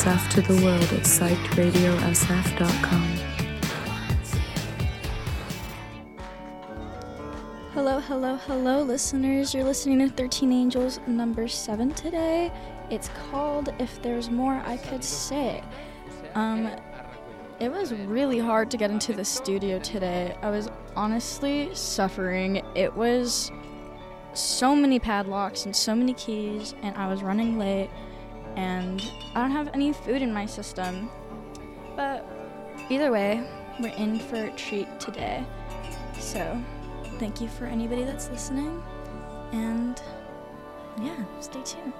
to the world at psychedradiosf.com. Hello, hello, hello, listeners. You're listening to 13 Angels number 7 today. It's called If There's More I Could Say. Um, it was really hard to get into the studio today. I was honestly suffering. It was so many padlocks and so many keys, and I was running late and I don't have any food in my system. But either way, we're in for a treat today. So, thank you for anybody that's listening. And yeah, stay tuned.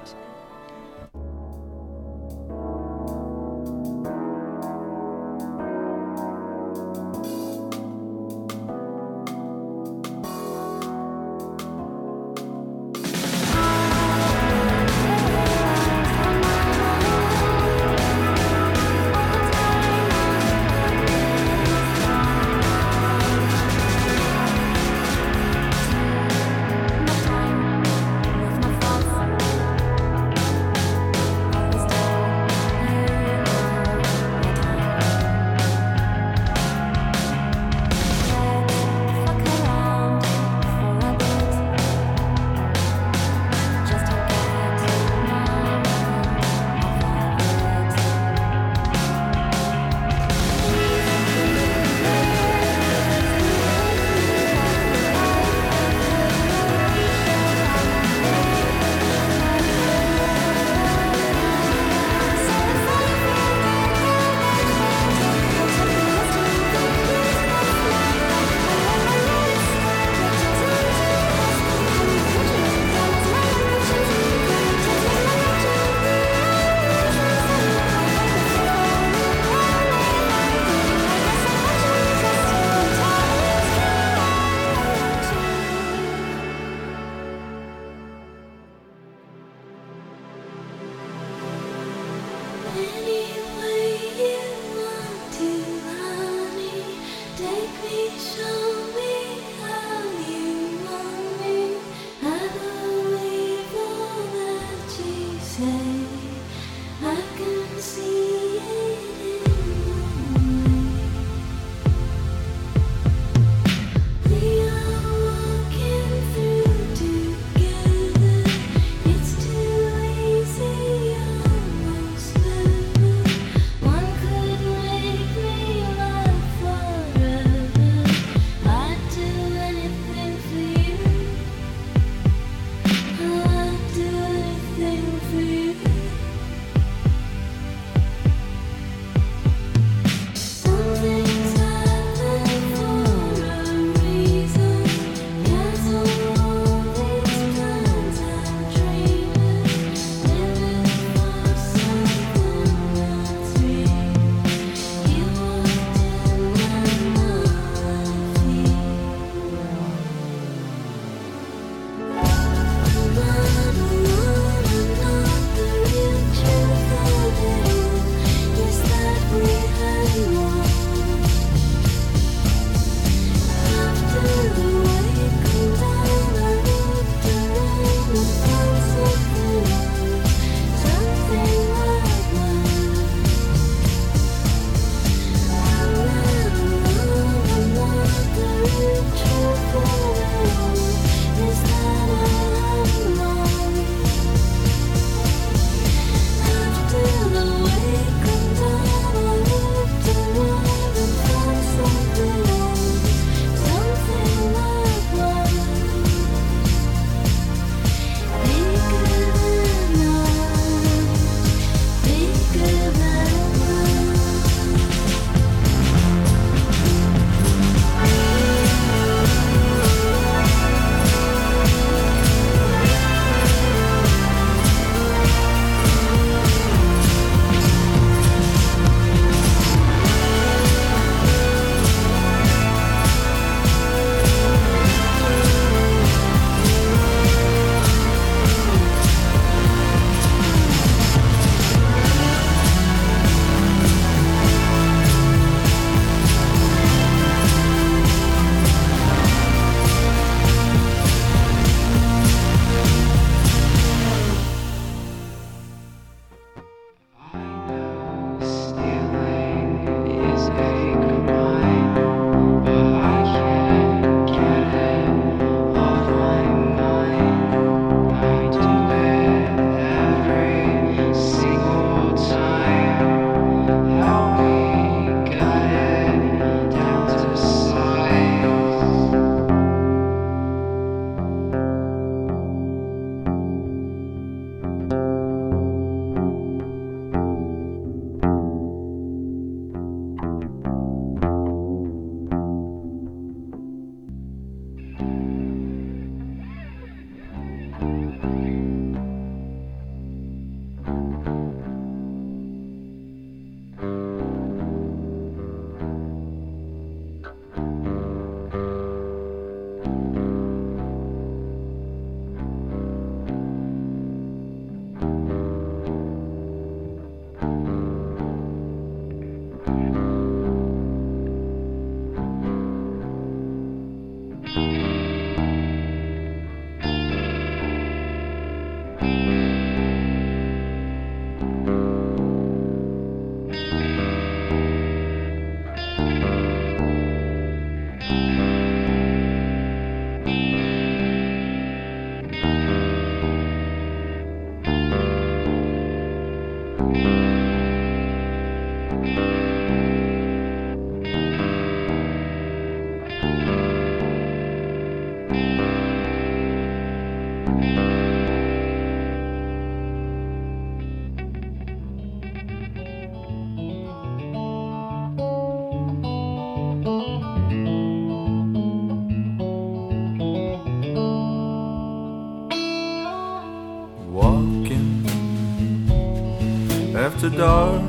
After dark,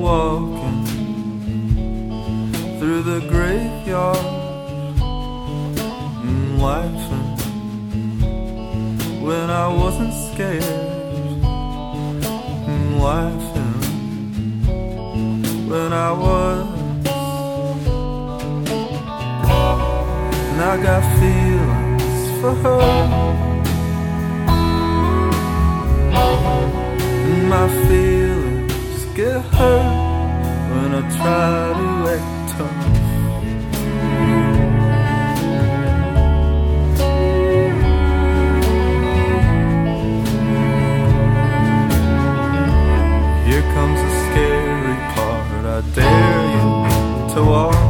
walking through the graveyard and laughing when I wasn't scared. Mm, laughing when I was. And I got feelings for her. My feelings get hurt when I try to act tough. Here comes the scary part. I dare you to walk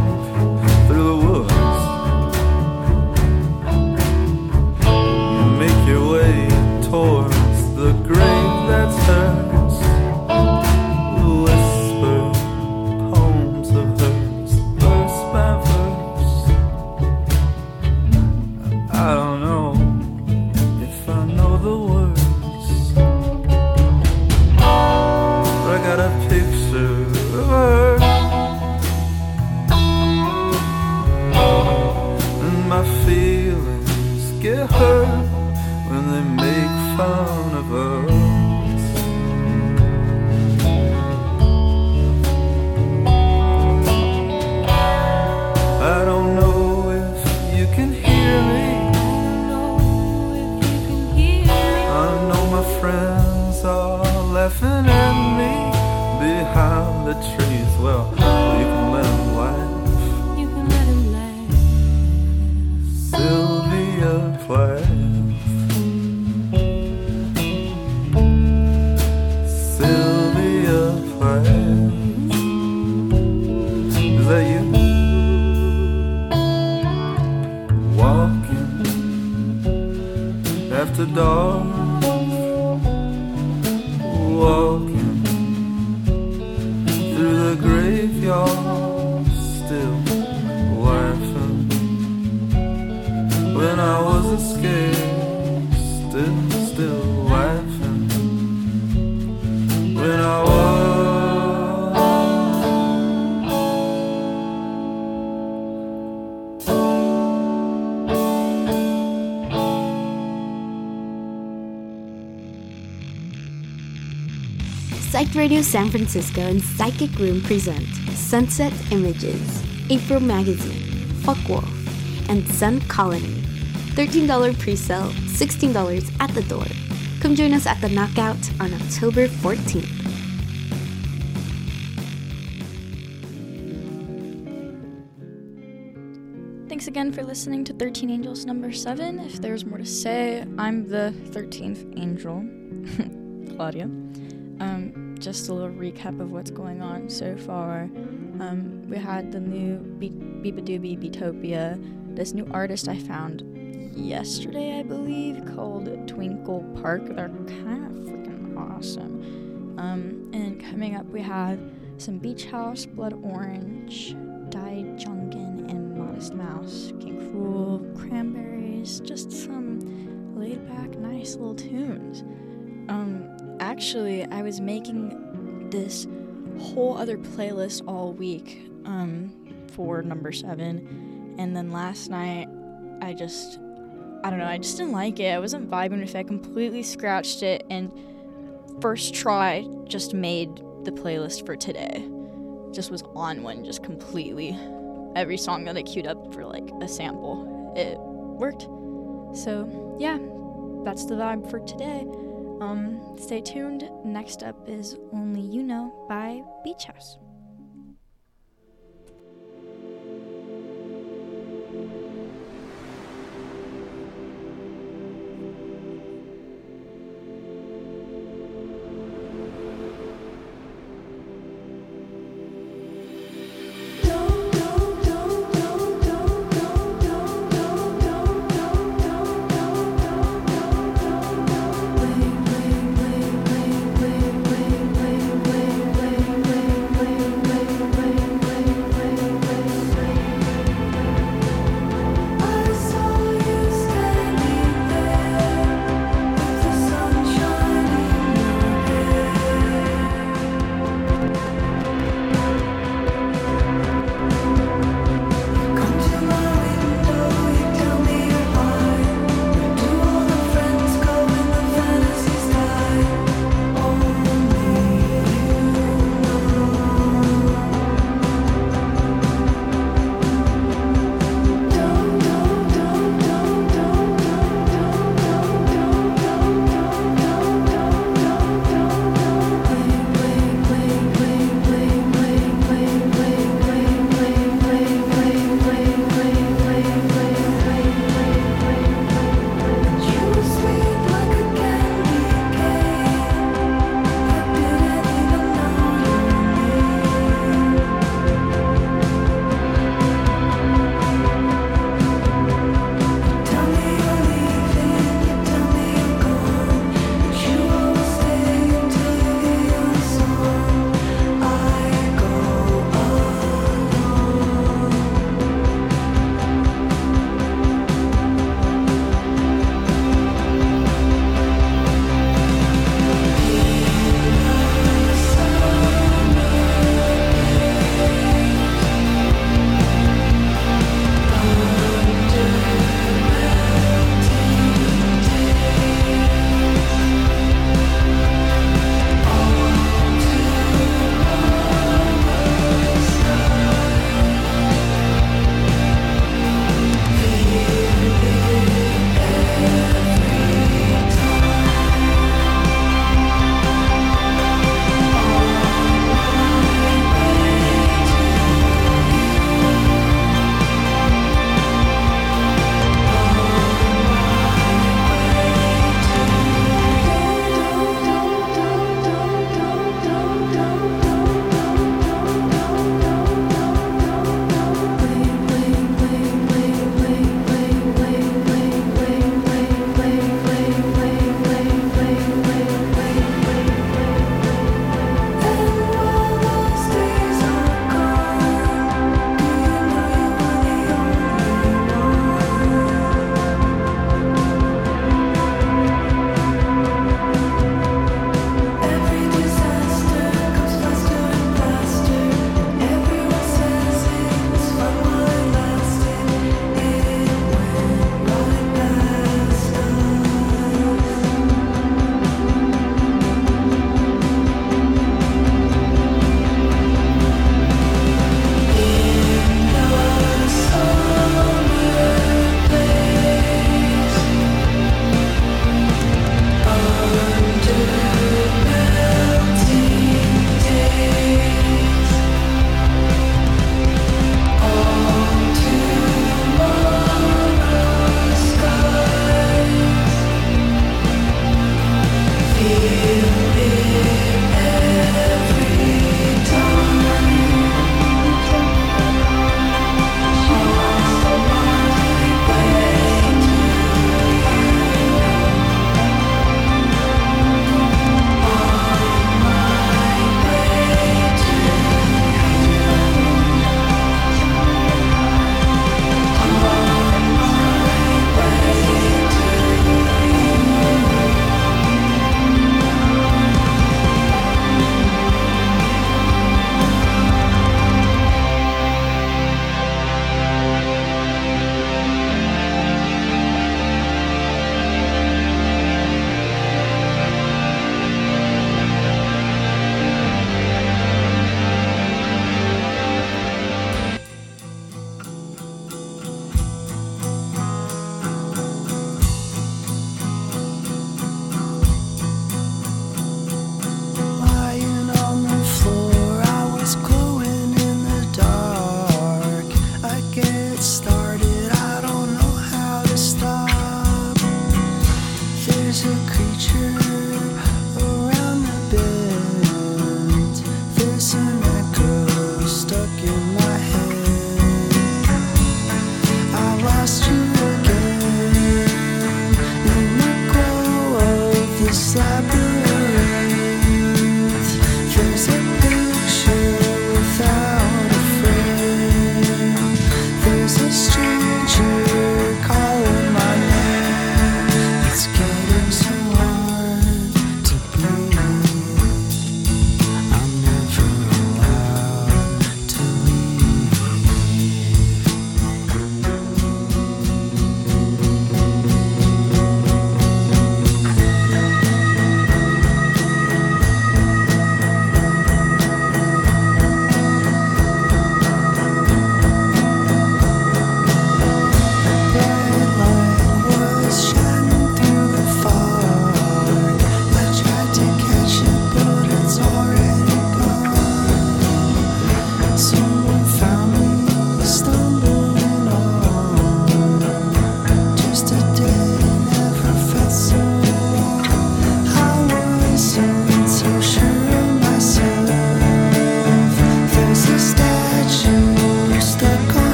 Radio San Francisco and Psychic Room present Sunset Images, April Magazine, Fuck Wolf, and Sun Colony. $13 pre-sale, $16 at the door. Come join us at the Knockout on October 14th. Thanks again for listening to 13 Angels number 7. If there's more to say, I'm the 13th angel, Claudia. Just a little recap of what's going on so far. Um, we had the new Be- Beabadoobee Beatopia, this new artist I found yesterday, I believe, called Twinkle Park. They're kind of freaking awesome. Um, and coming up, we have some Beach House, Blood Orange, Dai Junkin, and Modest Mouse, King Krule, Cranberries, just some laid back, nice little tunes. Um, actually, I was making this whole other playlist all week um, for number seven, and then last night I just, I don't know, I just didn't like it. I wasn't vibing with it. I completely scratched it, and first try just made the playlist for today. Just was on one, just completely. Every song that I queued up for like a sample, it worked. So yeah, that's the vibe for today. Um, stay tuned. Next up is Only You Know by Beach House.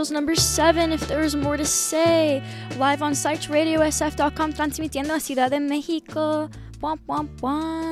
Angels number seven, if there is more to say. Live on site, radiosf.com, transmitiendo a Ciudad de México. Womp, womp, womp.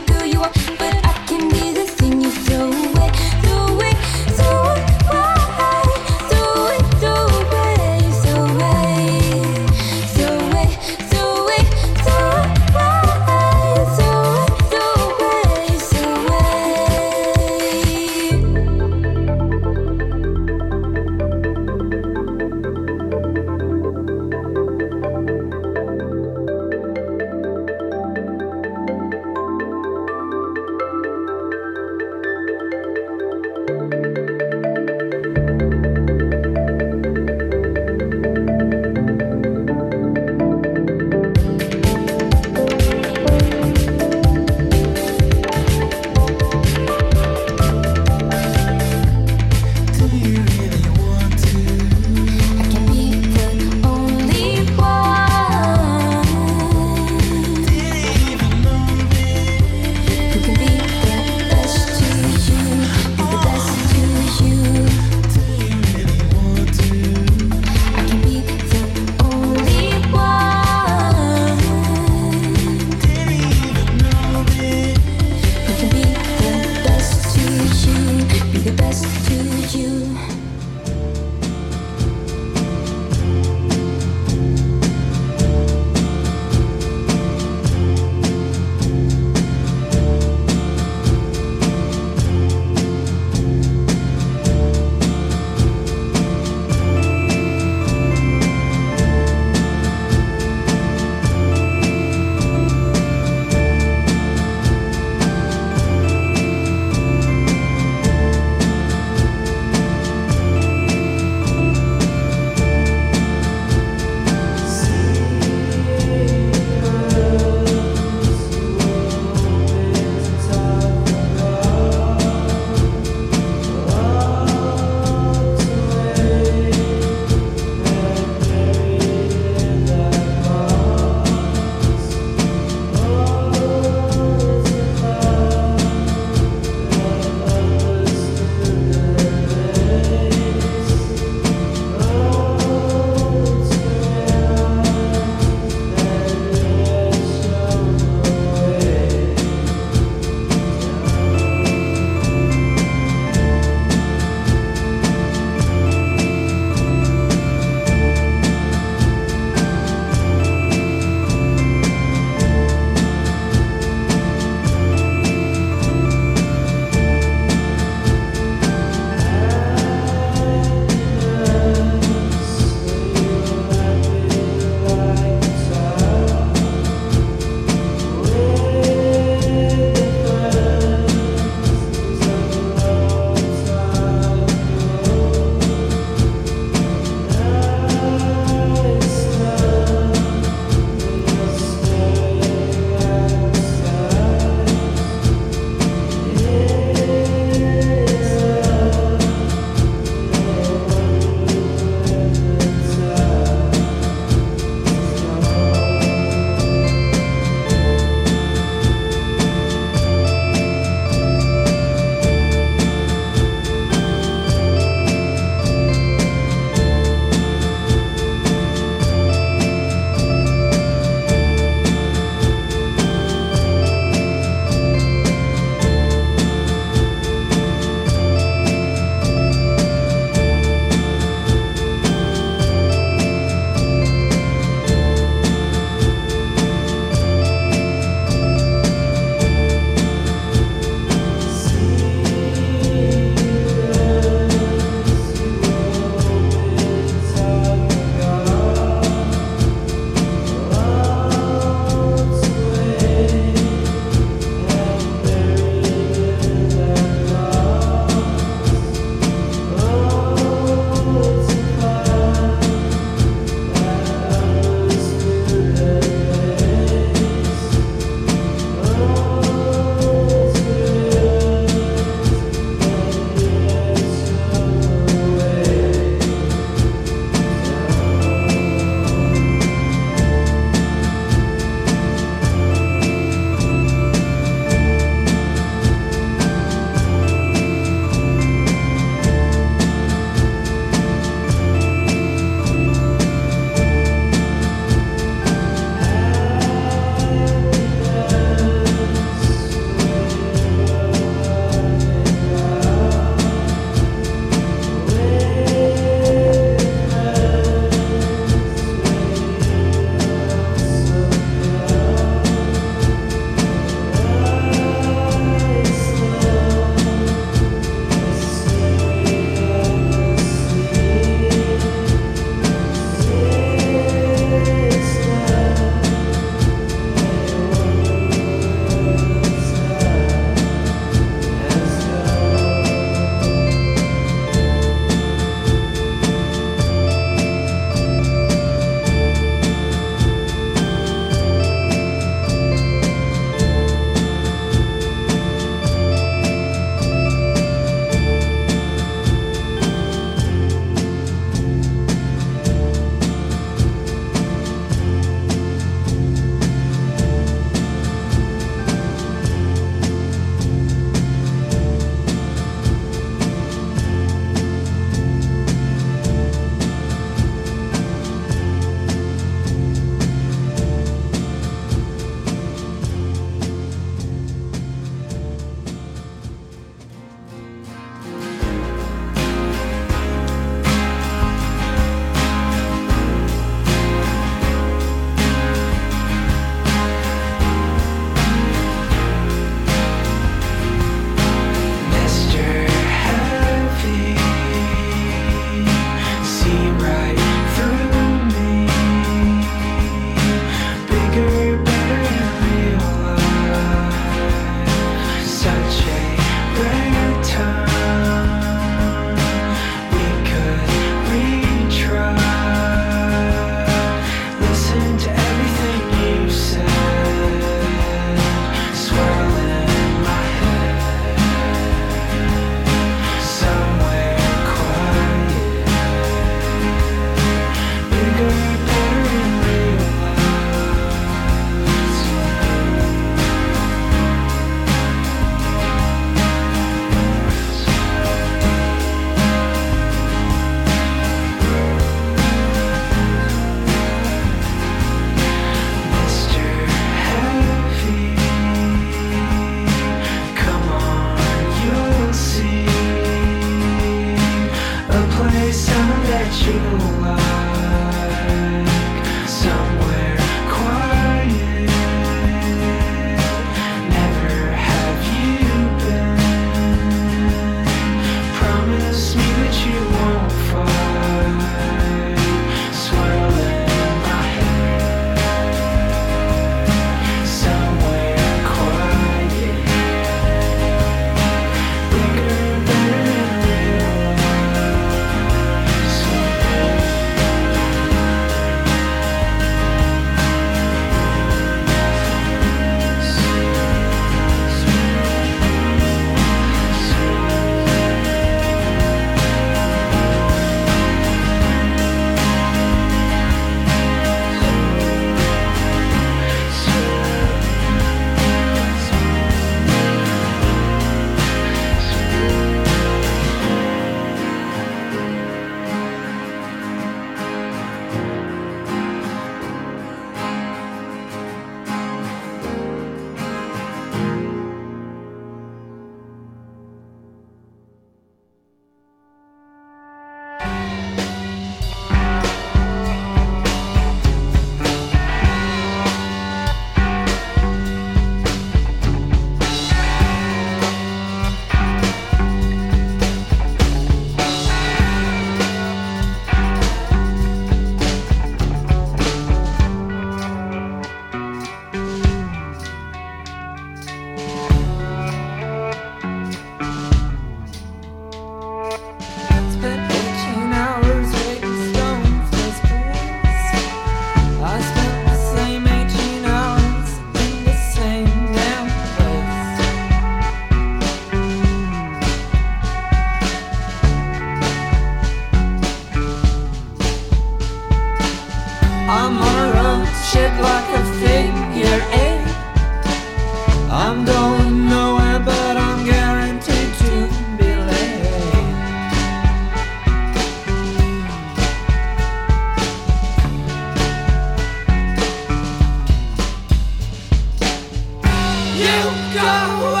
Go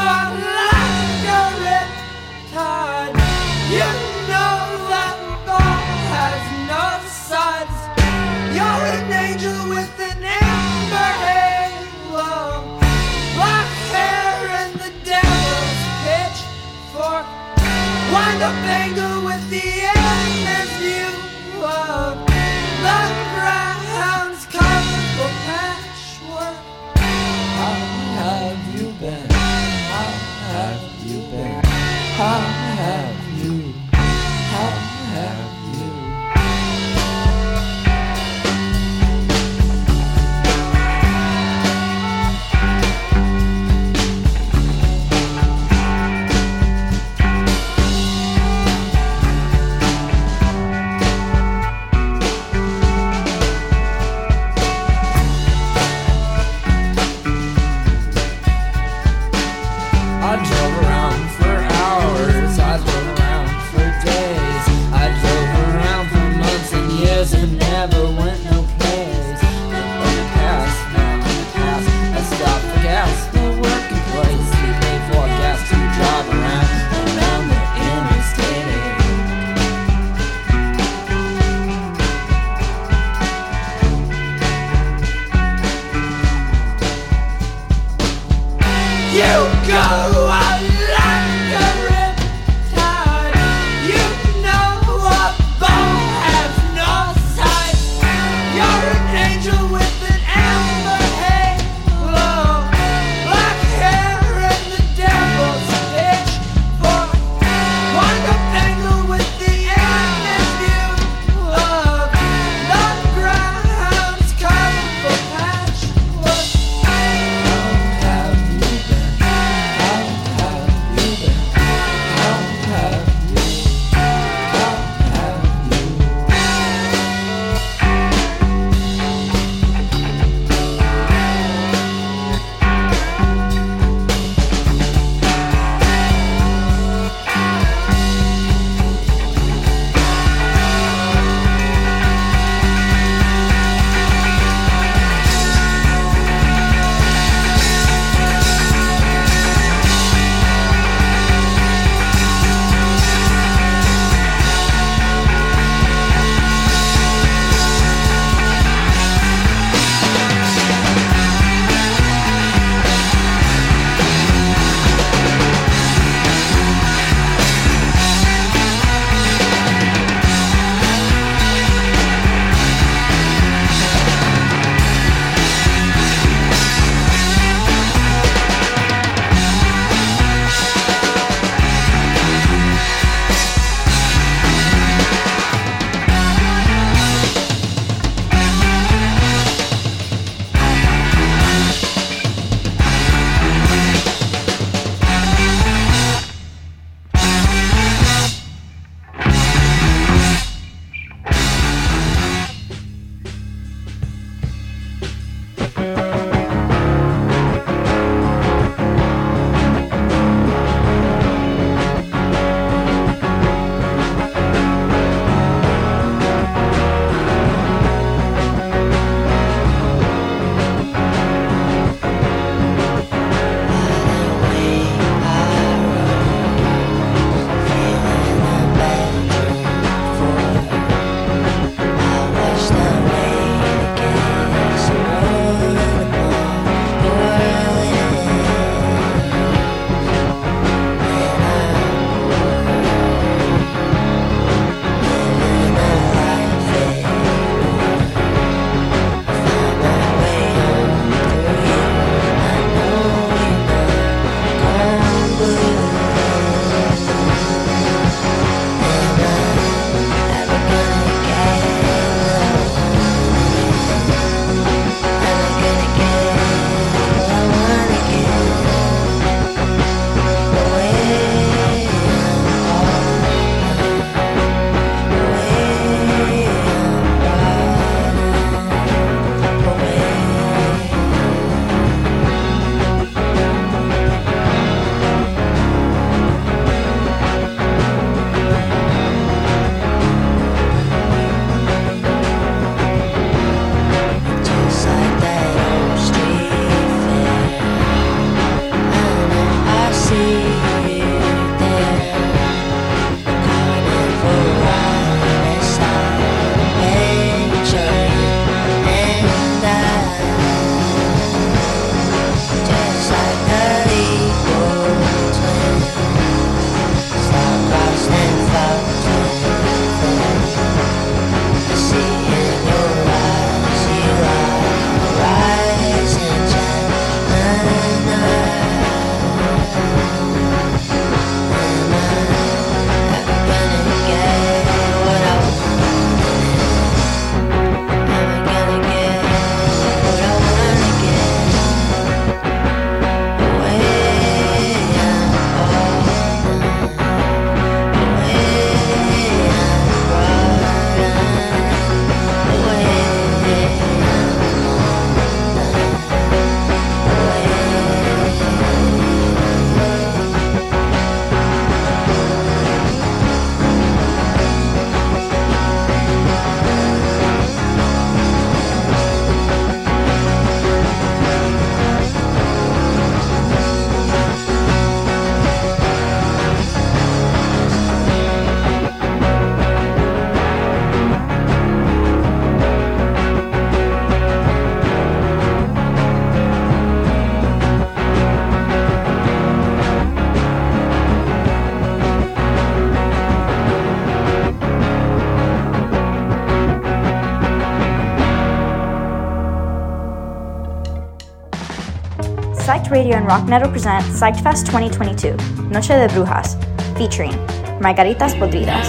Radio and Rock Metal present Psyched Fest 2022, Noche de Brujas, featuring Margaritas Podridas,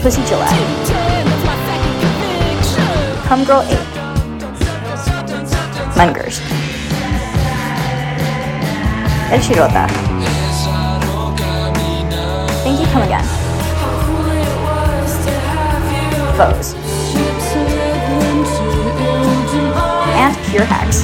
Pussy Gillette, Come Girl 8, Mungers, El Chirota. Thank You Come Again, Foes, Pure Hacks.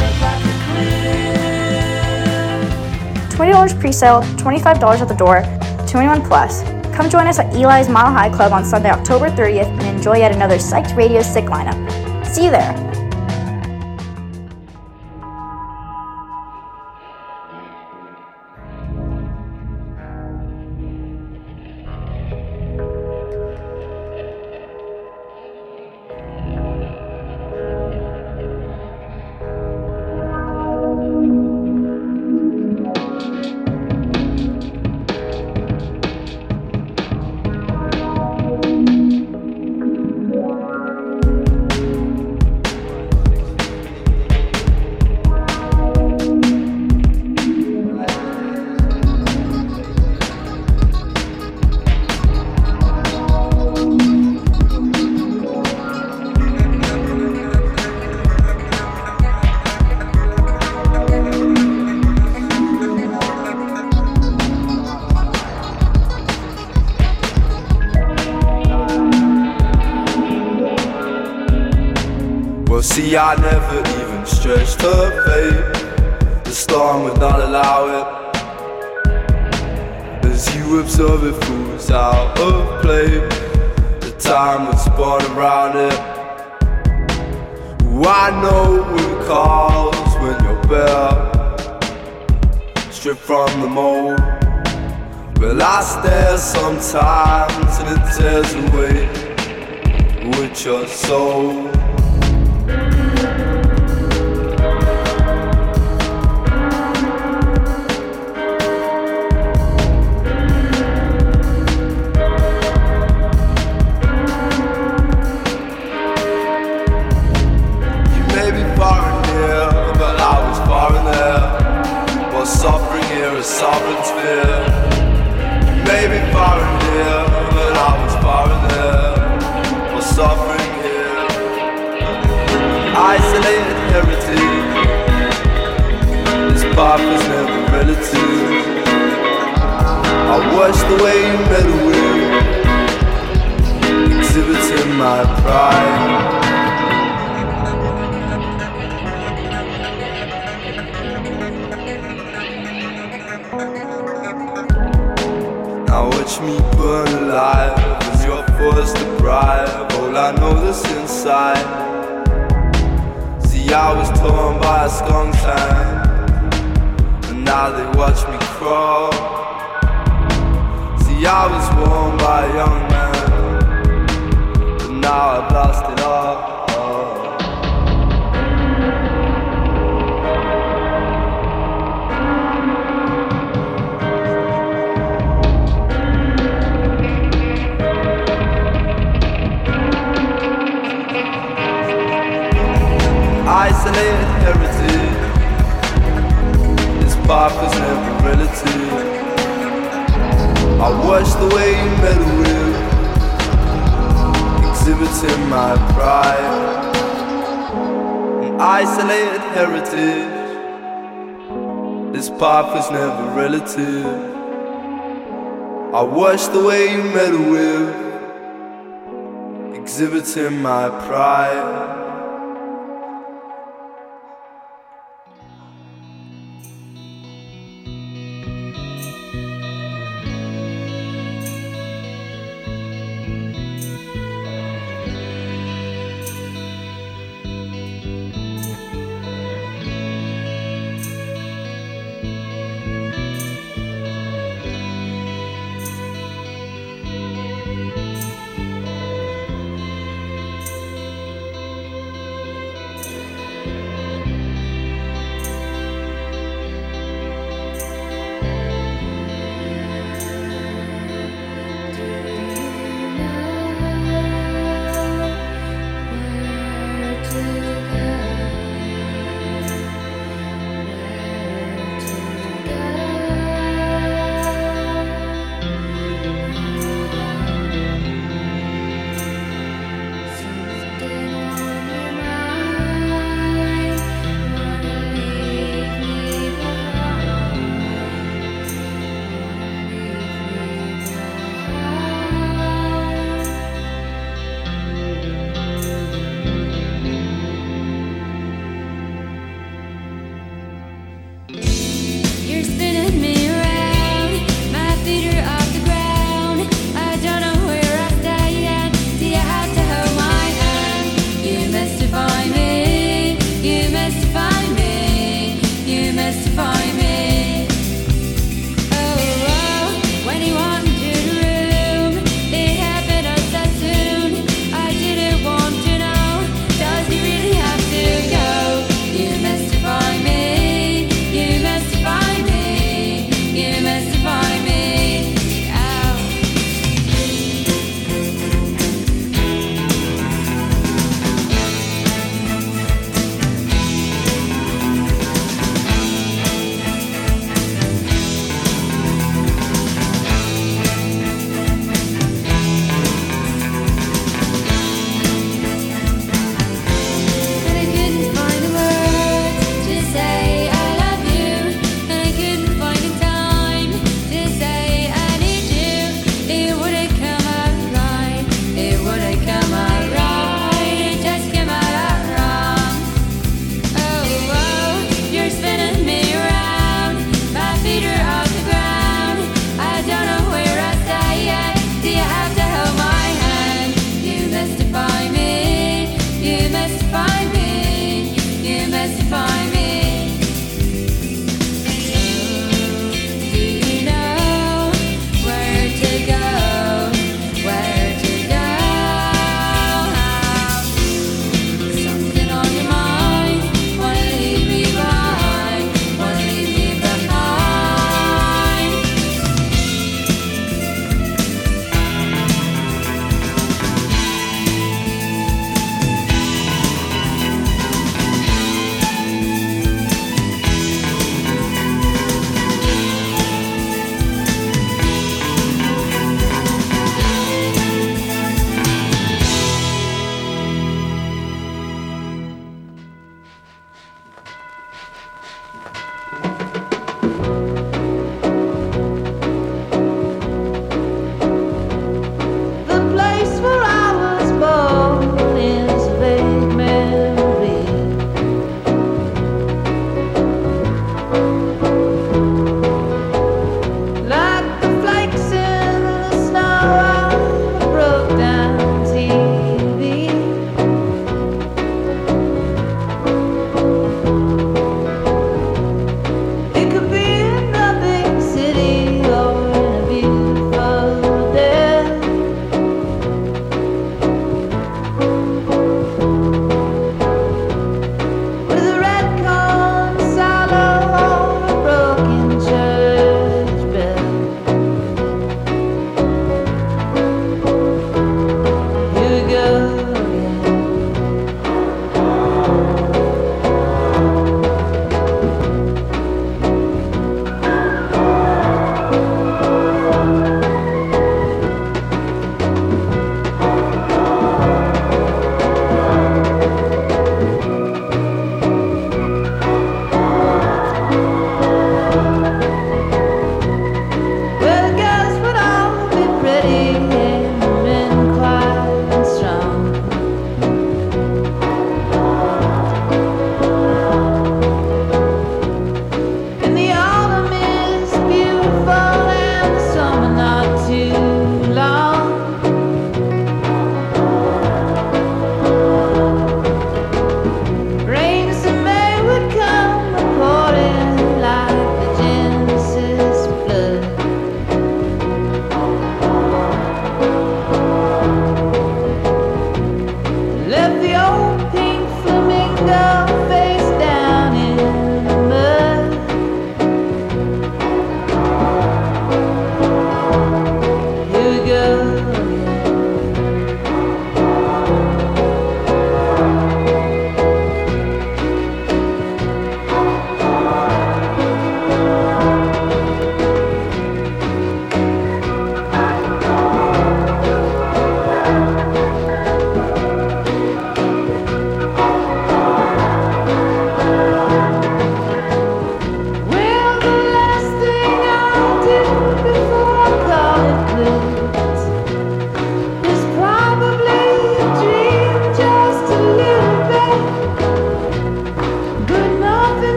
$20 pre-sale, $25 at the door, 21 plus. Come join us at Eli's Mile High Club on Sunday, October 30th and enjoy yet another Psyched Radio Sick lineup. See you there. See, I never even stretched her fate. The storm would not allow it. As you observe it, fools out of play. The time would spawn around it. Ooh, I know it calls when you're bare. Stripped from the mold. Well, I stare sometimes and it tears away with your soul. Watch the way you meddle with, exhibiting my pride. Now watch me burn alive as you're forced to bribe all I know that's inside. See, I was torn by a skunk's hand, and now they watch me crawl. I was warmed by a young man, but now I've lost it all. Isolated heritage. This path is never relative. I watch the way you meddle with, exhibiting my pride. An isolated heritage. This path is never relative. I watch the way you meddle with, exhibiting my pride.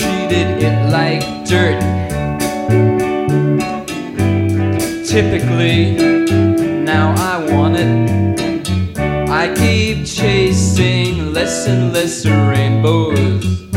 treated it like dirt. Typically, now I want it. I keep chasing less and less rainbows.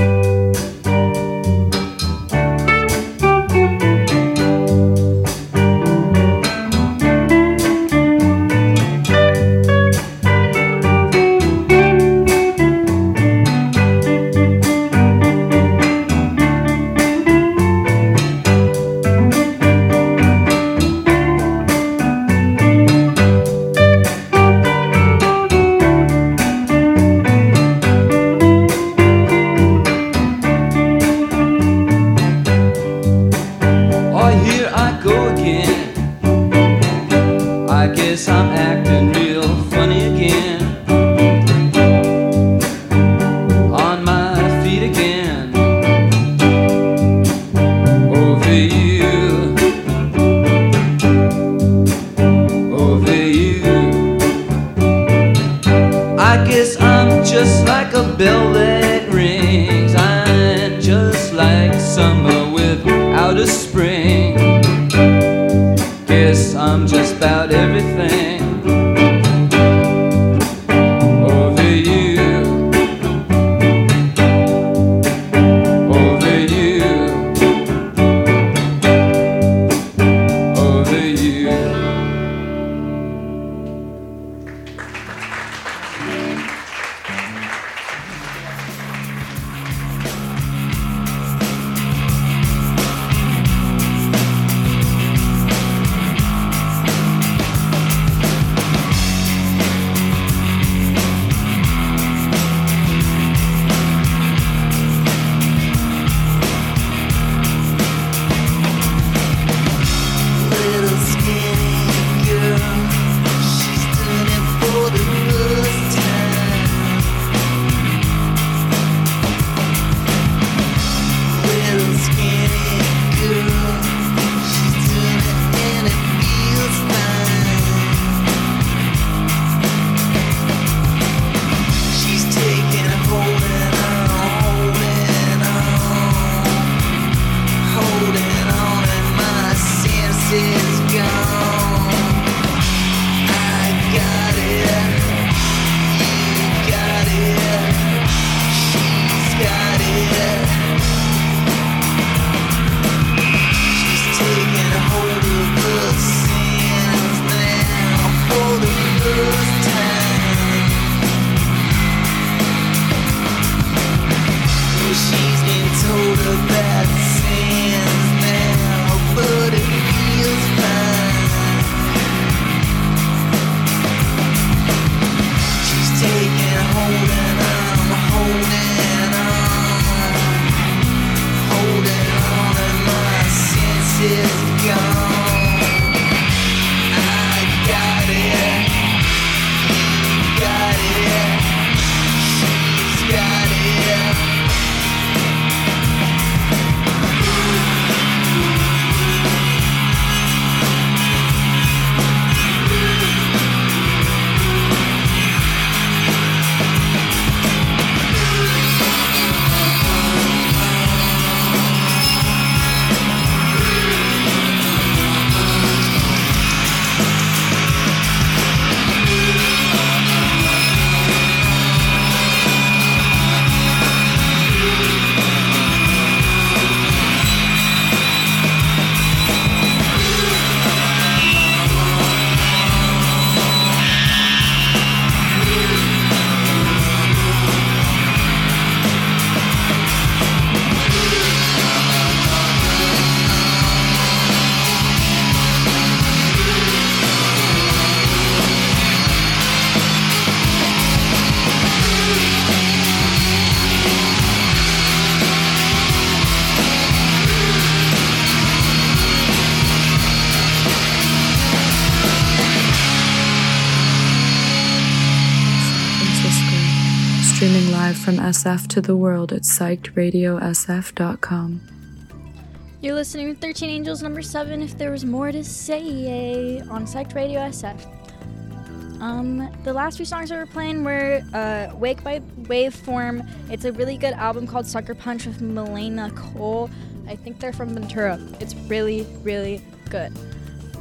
To the world at psychedradiosf.com. You're listening to 13 Angels number 7 if there was more to say on Psyched Radio SF. Um, the last few songs that we're playing were uh, Wake by Waveform. It's a really good album called Sucker Punch with Milena Cole. I think they're from Ventura. It's really, really good.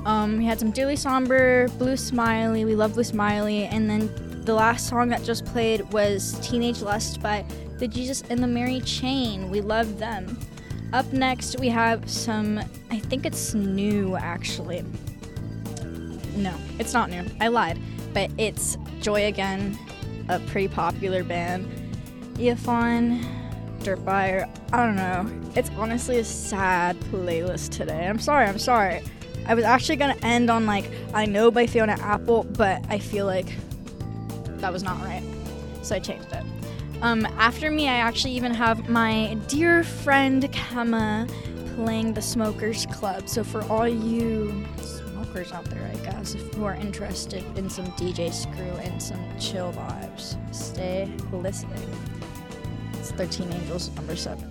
Um, we had some Dearly Somber, Blue Smiley. We love Blue Smiley. And then the last song that just played was Teenage Lust by the Jesus and the Mary Chain. We love them. Up next, we have some, I think it's new actually. No, it's not new. I lied. But it's Joy Again, a pretty popular band. Eophon, Dirtfire, I don't know. It's honestly a sad playlist today. I'm sorry, I'm sorry. I was actually gonna end on like I know by Fiona Apple, but I feel like that was not right. So I changed it. Um, after me, I actually even have my dear friend Kama playing the Smokers Club. So for all you smokers out there, I guess, if who are interested in some DJ screw and some chill vibes, stay listening. It's 13 Angels number 7.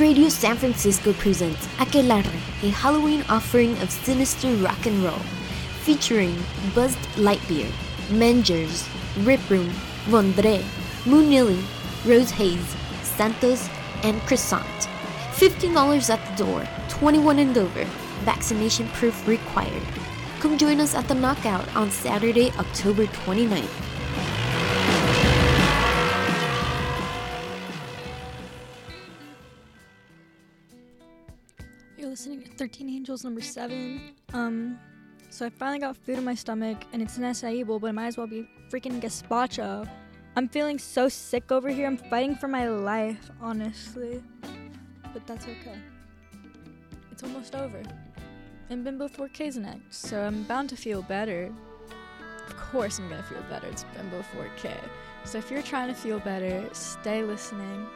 Radio San Francisco presents Aquelarre, a Halloween offering of sinister rock and roll, featuring Buzzed Lightbeer, Mengers, Rip Room, Vondre, Moonilly, Rose Haze, Santos, and Croissant. $15 at the door, 21 and over, vaccination proof required. Come join us at the Knockout on Saturday, October 29th. 13 Angels number 7. Um, so I finally got food in my stomach and it's an acai bowl, but it might as well be freaking gazpacho. I'm feeling so sick over here. I'm fighting for my life, honestly. But that's okay. It's almost over. And Bimbo 4K's next, so I'm bound to feel better. Of course I'm gonna feel better. It's Bimbo 4K. So if you're trying to feel better, stay listening.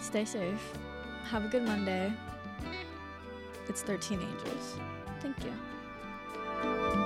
Stay safe. Have a good Monday. It's 13 Angels. Thank you.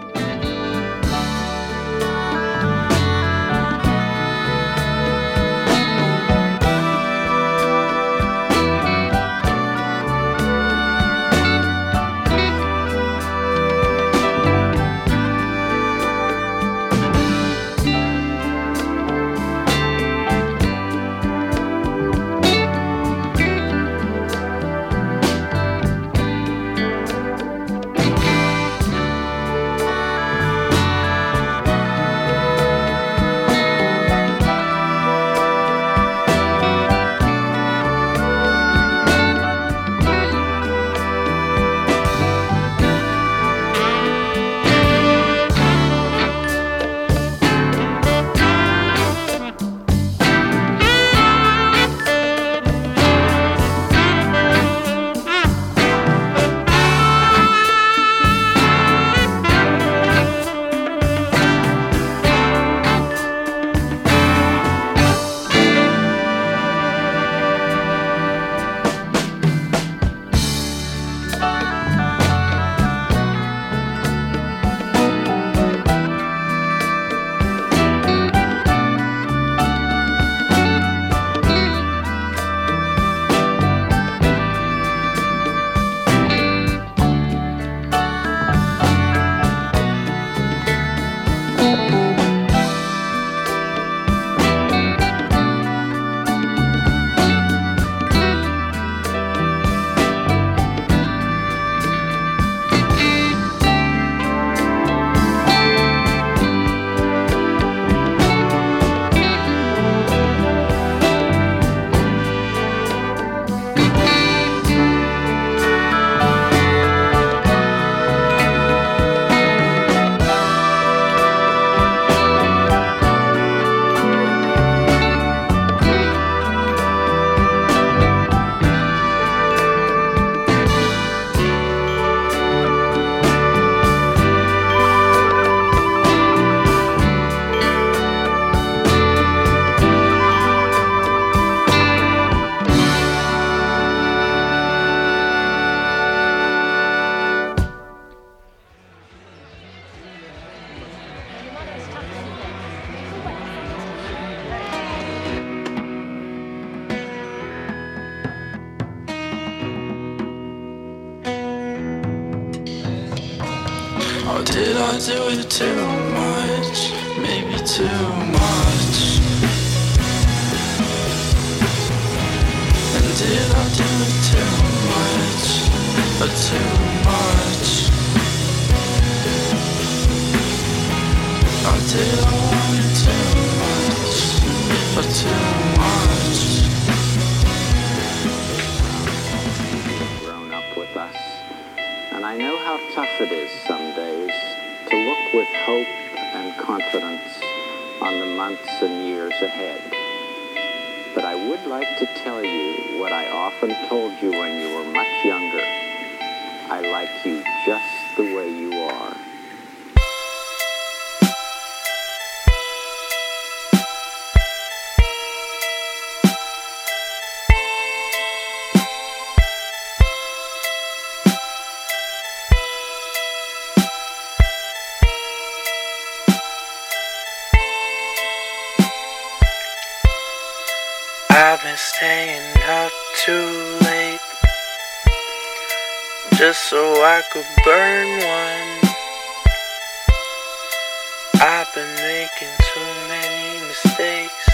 Do it too much? Maybe too much. And did I do it too much? Or too much? Or did I want it too much? Or too much? grown up with us. And I know how tough it is hope and confidence on the months and years ahead. But I would like to tell you what I often told you when you were much younger. I like you just the way you are. Just so I could burn one. I've been making too many mistakes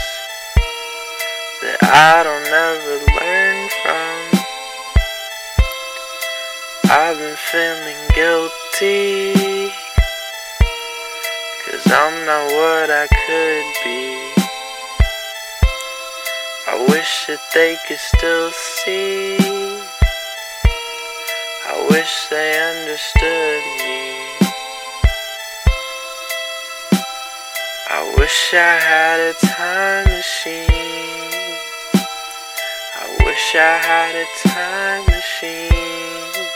that I don't ever learn from. I've been feeling guilty, cause I'm not what I could be. I wish that they could still see. I wish they understood me. I wish I had a time machine. I wish I had a time machine.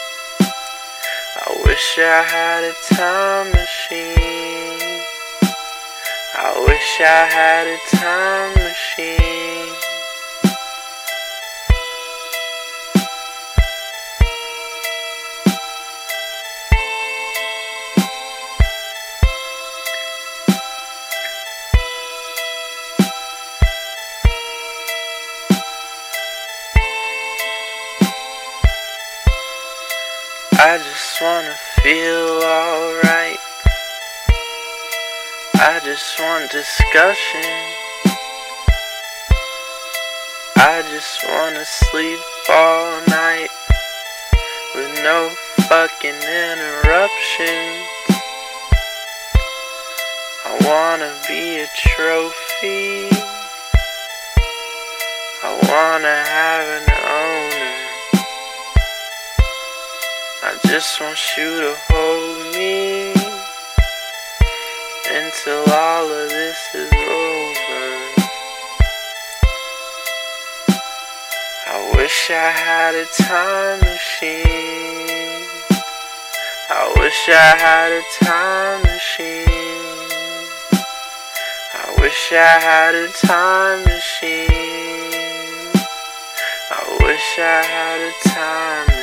I wish I had a time machine. I wish I had a time machine. Just wanna feel alright. I just want discussion. I just wanna sleep all night with no fucking interruptions. I wanna be a trophy. I wanna have an just want you to hold me until all of this is over. I wish I had a time machine. I wish I had a time machine. I wish I had a time machine. I wish I had a time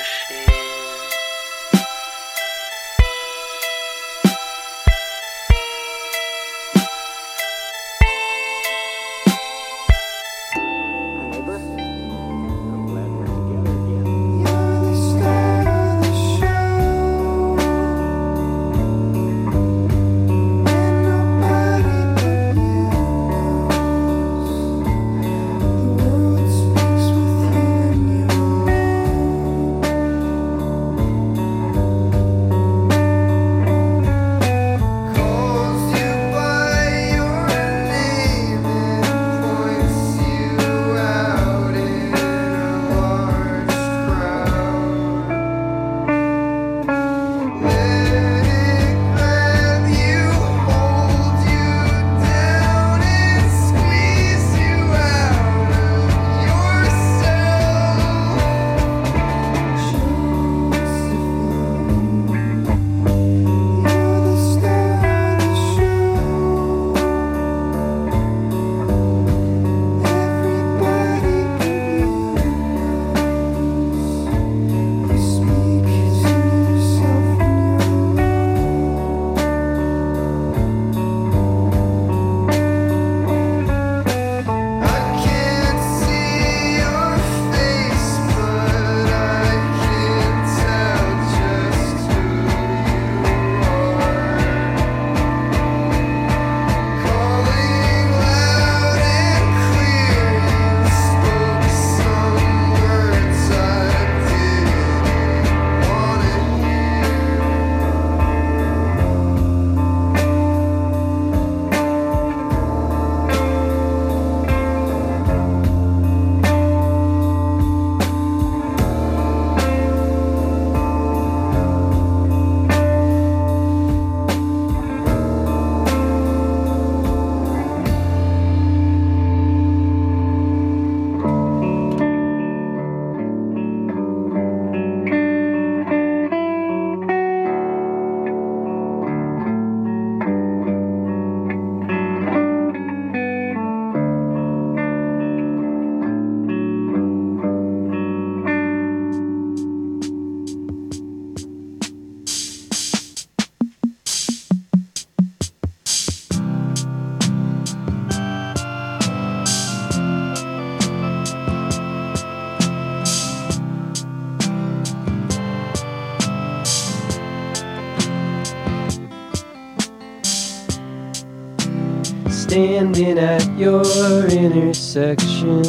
standing at your intersection.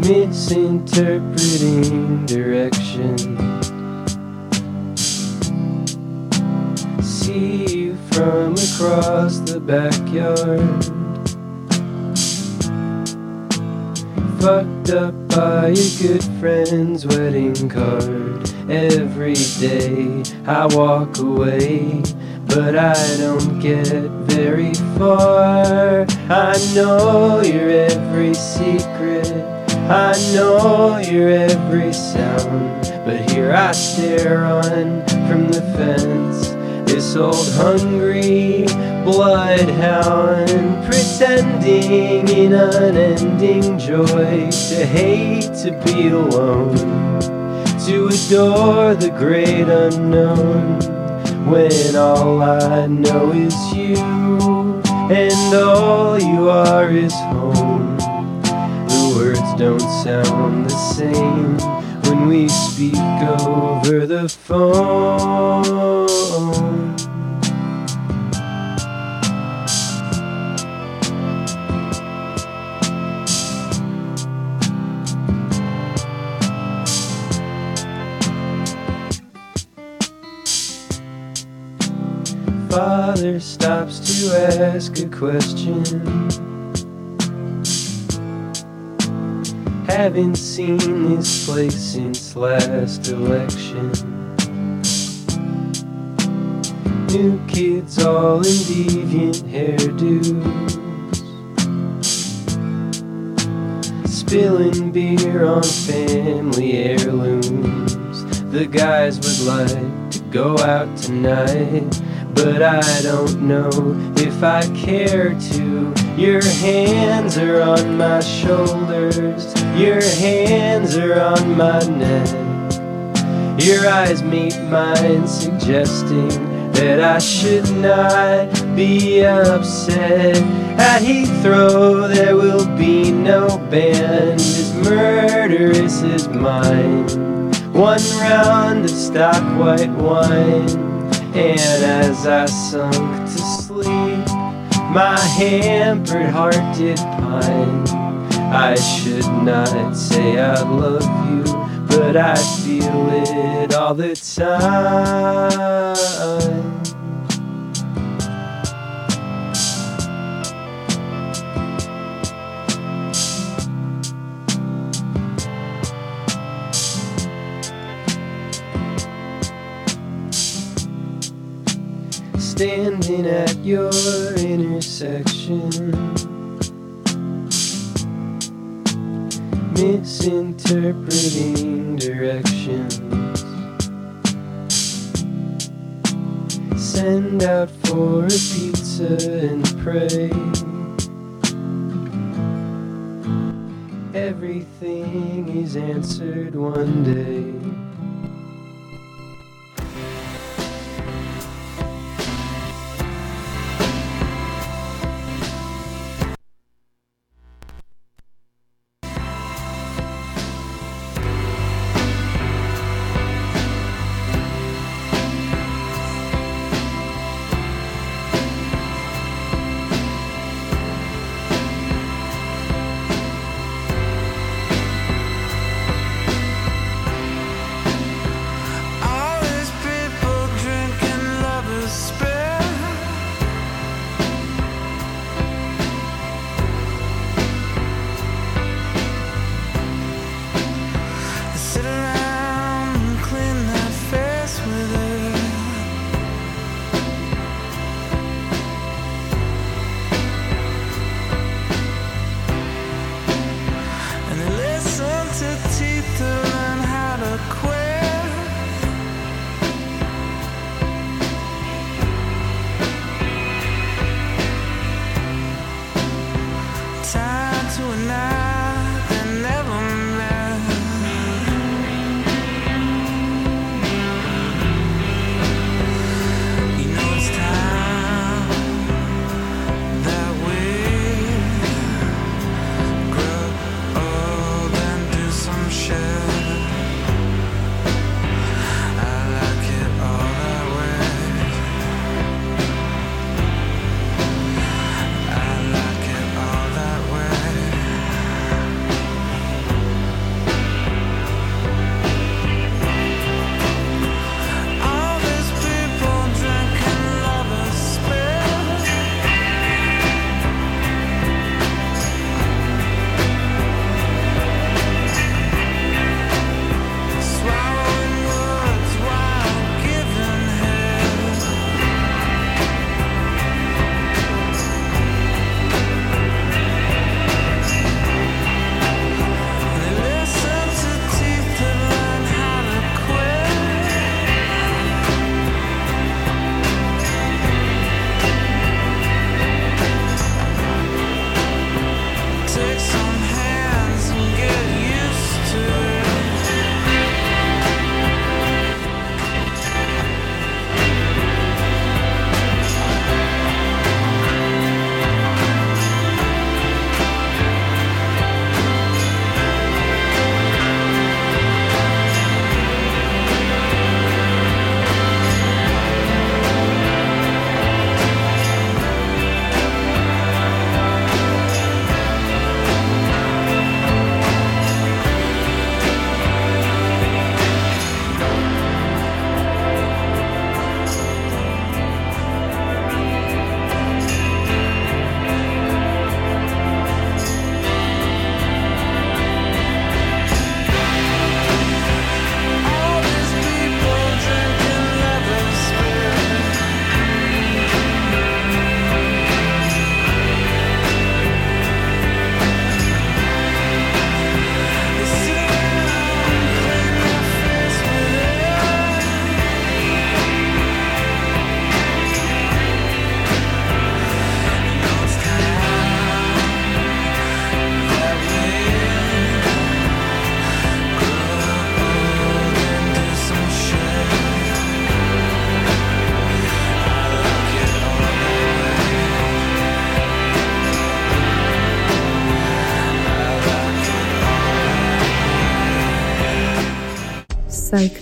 Misinterpreting direction. See you from across the backyard. Fucked up by your good friend's wedding card. Every day I walk away, but I don't get very far. I know your every secret, I know your every sound. But here I stare on from the fence. This old hungry bloodhound pretending in unending joy to hate to be alone, to adore the great unknown. When all I know is you, and all you are is home. The words don't sound the same when we speak over the phone. Father stops to ask a question. Haven't seen this place since last election. New kids all in deviant hairdos. Spilling beer on family heirlooms. The guys would like to go out tonight, but I don't know if I care to. Your hands are on my shoulders, your hands are on my neck. Your eyes meet mine, suggesting that I should not be upset. At Heathrow, there will be no band as murderous as mine. One round of stock white wine, and as I sunk to sleep, my hampered heart did pine. I should not say I love you, but I feel it all the time. Standing at your intersection. misinterpreting directions. Send out for a pizza and pray. Everything is answered one day.